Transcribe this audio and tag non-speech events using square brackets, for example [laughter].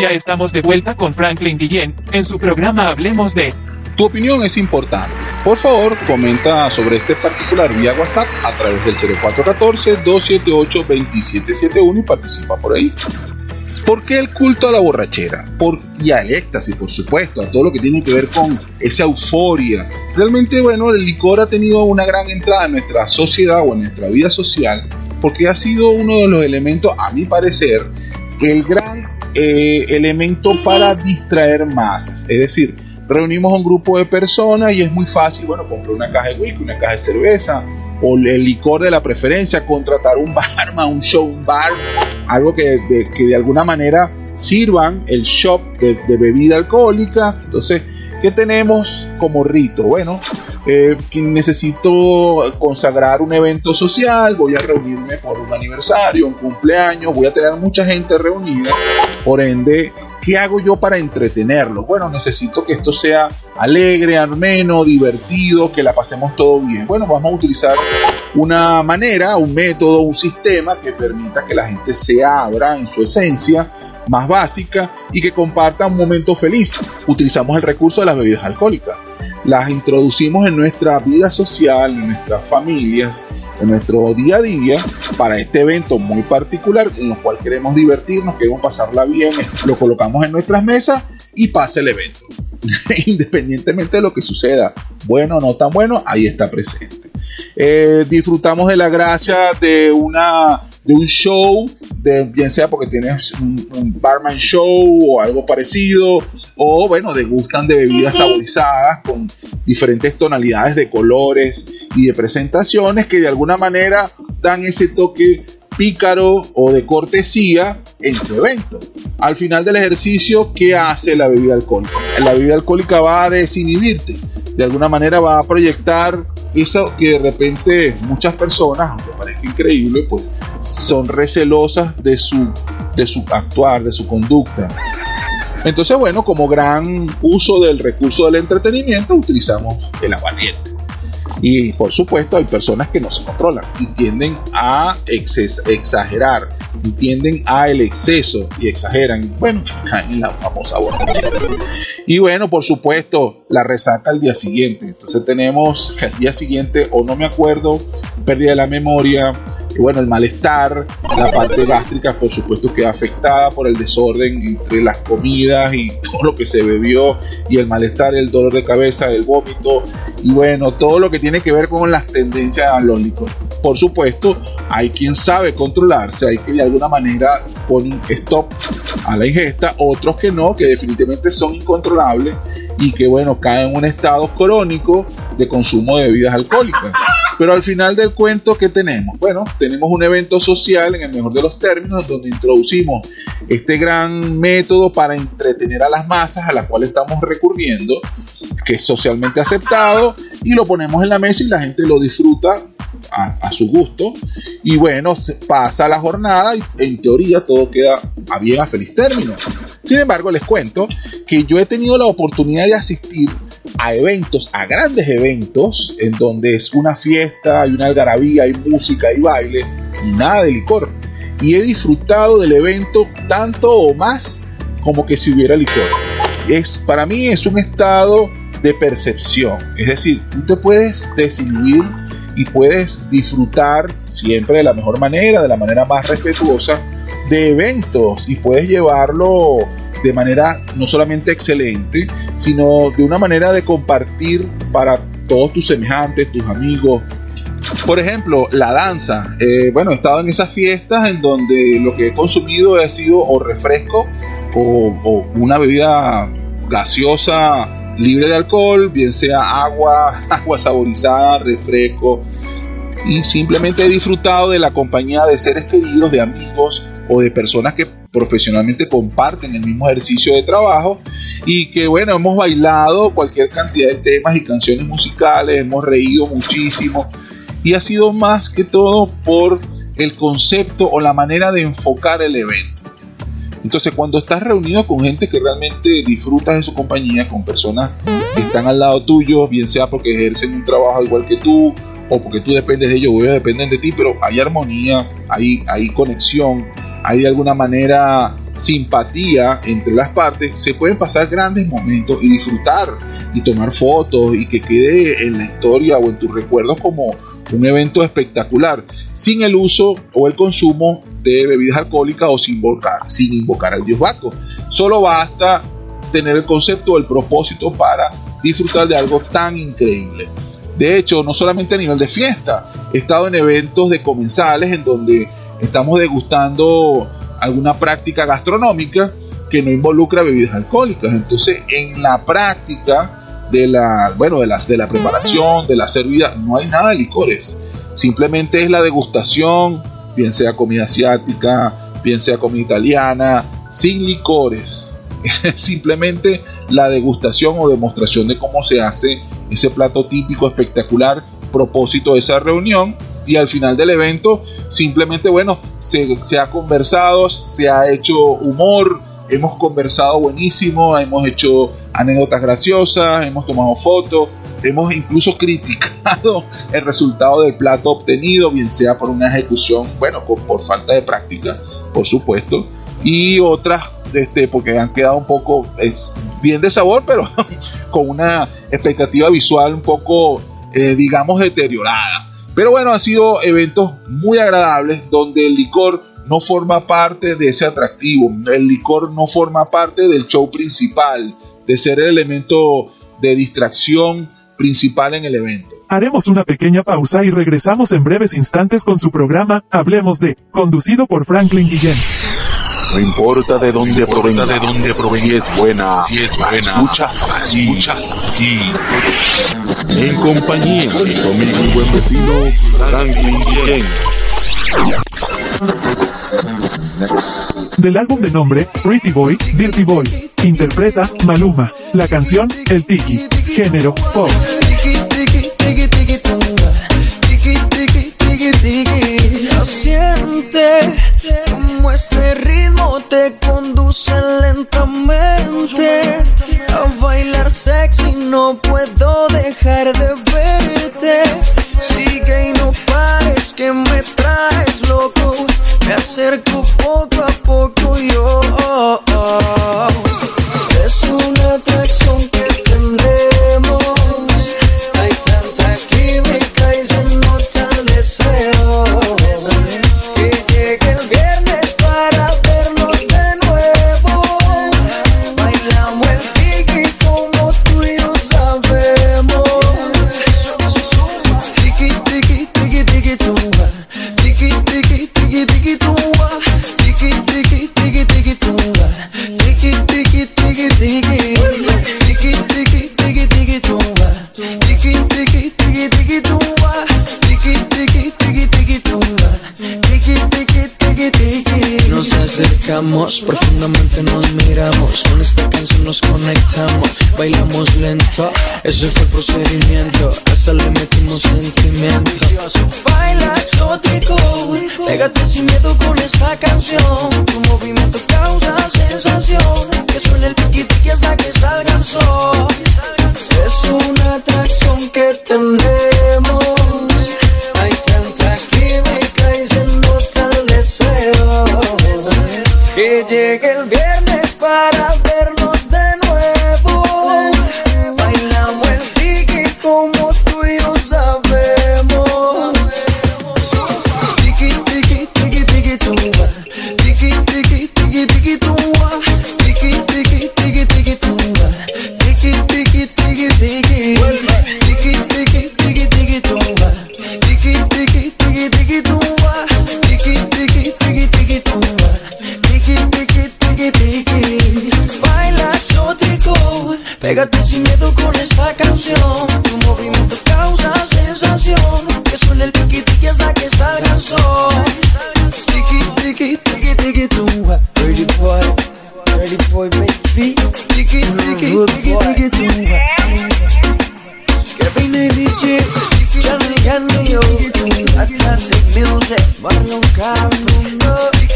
Ya estamos de vuelta con Franklin Guillén en su programa Hablemos de. Tu opinión es importante. Por favor, comenta sobre este particular vía WhatsApp a través del 0414-278-2771 y participa por ahí. ¿Por qué el culto a la borrachera? Por, y al éxtasis, por supuesto, a todo lo que tiene que ver con esa euforia. Realmente, bueno, el licor ha tenido una gran entrada en nuestra sociedad o en nuestra vida social porque ha sido uno de los elementos, a mi parecer, el gran eh, elemento para distraer masas. Es decir, reunimos a un grupo de personas y es muy fácil, bueno, comprar una caja de whisky, una caja de cerveza o el licor de la preferencia, contratar un barman, un show, un bar, algo que de, que de alguna manera sirvan el shop de, de bebida alcohólica. Entonces, ¿qué tenemos como rito? Bueno, [laughs] eh, necesito consagrar un evento social, voy a reunirme por un aniversario, un cumpleaños, voy a tener mucha gente reunida, por ende, ¿qué hago yo para entretenerlo? Bueno, necesito que esto sea alegre, ameno, divertido, que la pasemos todo bien. Bueno, vamos a utilizar una manera, un método, un sistema que permita que la gente se abra en su esencia más básica y que comparta un momento feliz. Utilizamos el recurso de las bebidas alcohólicas las introducimos en nuestra vida social, en nuestras familias, en nuestro día a día para este evento muy particular en el cual queremos divertirnos, queremos pasarla bien, lo colocamos en nuestras mesas y pasa el evento. [laughs] Independientemente de lo que suceda, bueno o no tan bueno, ahí está presente. Eh, disfrutamos de la gracia de una de un show, de, bien sea porque tienes un, barman show o algo parecido, o bueno, degustan de bebidas saborizadas con diferentes tonalidades de colores y de presentaciones que de alguna manera dan ese toque pícaro o de cortesía en tu evento. Al final del ejercicio, ¿qué hace la bebida alcohólica? La bebida alcohólica va a desinhibirte, de alguna manera va a proyectar eso que de repente muchas personas, aunque parezca increíble, pues son recelosas de su, de su actuar, de su conducta. Entonces, bueno, como gran uso del recurso del entretenimiento, utilizamos el aguardiente. Y por supuesto hay personas que no se controlan y tienden a exagerar, y tienden a el exceso y exageran. Bueno, la famosa borrachera. Y bueno, por supuesto, la resaca al día siguiente. Entonces tenemos que al día siguiente, o no me acuerdo, pérdida de la memoria, y bueno, el malestar, la parte gástrica, por supuesto, queda afectada por el desorden entre las comidas y [laughs] todo lo que se bebió, y el malestar, el dolor de cabeza, el vómito, y bueno, todo lo que tiene que ver con las tendencias a los. Por supuesto, hay quien sabe controlarse, hay que de alguna manera poner stop a la ingesta, otros que no, que definitivamente son incontrolables y que bueno, caen en un estado crónico de consumo de bebidas alcohólicas. Pero al final del cuento, ¿qué tenemos? Bueno, tenemos un evento social, en el mejor de los términos, donde introducimos este gran método para entretener a las masas a las cuales estamos recurriendo, que es socialmente aceptado, y lo ponemos en la mesa y la gente lo disfruta a, su gusto. Y bueno, pasa la jornada y en teoría todo queda a bien, a feliz término. Sin embargo, les cuento que yo he tenido la oportunidad de asistir a eventos, a grandes eventos, en donde es una fiesta, hay una algarabía, hay música, hay baile y nada de licor. Y he disfrutado del evento tanto o más como que si hubiera licor. Es, para mí es un estado de percepción. Es decir, tú te puedes desinhibir y puedes disfrutar siempre de la mejor manera, de la manera más respetuosa de eventos y puedes llevarlo de manera no solamente excelente, sino de una manera de compartir para todos tus semejantes, tus amigos. Por ejemplo, la danza. Eh, bueno, he estado en esas fiestas en donde lo que he consumido ha sido o refresco o, o una bebida gaseosa libre de alcohol, bien sea agua, [laughs] agua saborizada, refresco. Y simplemente he disfrutado de la compañía de seres queridos, de amigos o de personas que profesionalmente comparten el mismo ejercicio de trabajo y que bueno, hemos bailado cualquier cantidad de temas y canciones musicales, hemos reído muchísimo y ha sido más que todo por el concepto o la manera de enfocar el evento. Entonces, cuando estás reunido con gente que realmente disfrutas de su compañía, con personas que están al lado tuyo, bien sea porque ejercen un trabajo igual que tú, o porque tú dependes de ellos, o ellos dependen de ti, pero hay armonía, hay, hay conexión, hay de alguna manera simpatía entre las partes, se pueden pasar grandes momentos y disfrutar y tomar fotos y que quede en la historia o en tus recuerdos como un evento espectacular, sin el uso o el consumo de bebidas alcohólicas o sin invocar, sin invocar al dios Baco. Solo basta tener el concepto o el propósito para disfrutar de algo tan increíble. De hecho, no solamente a nivel de fiesta, he estado en eventos de comensales en donde estamos degustando alguna práctica gastronómica que no involucra bebidas alcohólicas. Entonces, en la práctica de la, bueno, de de la preparación, de la servida, no hay nada de licores. Simplemente es la degustación, bien sea comida asiática, bien sea comida italiana, sin licores. [laughs] Simplemente la degustación o demostración de cómo se hace ese plato típico espectacular, propósito de esa reunión y al final del evento simplemente, bueno, se, se, ha conversado, se ha hecho humor, hemos conversado buenísimo, hemos hecho anécdotas graciosas, hemos tomado fotos, hemos incluso criticado [laughs] el resultado del plato obtenido, bien sea por una ejecución, bueno, por, por falta de práctica, por supuesto, y otras este, porque han quedado un poco bien de sabor, pero [laughs] con una expectativa visual un poco, eh, digamos, deteriorada. Pero bueno, han sido eventos muy agradables donde el licor no forma parte de ese atractivo, el licor no forma parte del show principal, de ser el elemento de distracción principal en el evento. Haremos una pequeña pausa y regresamos en breves instantes con su programa Hablemos de, conducido por Franklin Guillén. No importa de dónde no provenga, de dónde provenga, si es buena, si es buena, escuchas aquí, escuchas aquí. En compañía de tu amigo y buen vecino Franklin Guillén. Del álbum de nombre Pretty Boy, Dirty Boy, interpreta Maluma, la canción El Tiki, género pop. Lo siente acercamos, profundamente nos miramos. Con esta canción nos conectamos, bailamos lento. Ese fue el procedimiento. Hasta le metimos sentimiento. Baila exótico, pégate sin miedo con esta canción. Tu movimiento causa sensación. Que suene el tiki hasta que salga el sol. Que llegue el viernes para vernos nunca, nunca.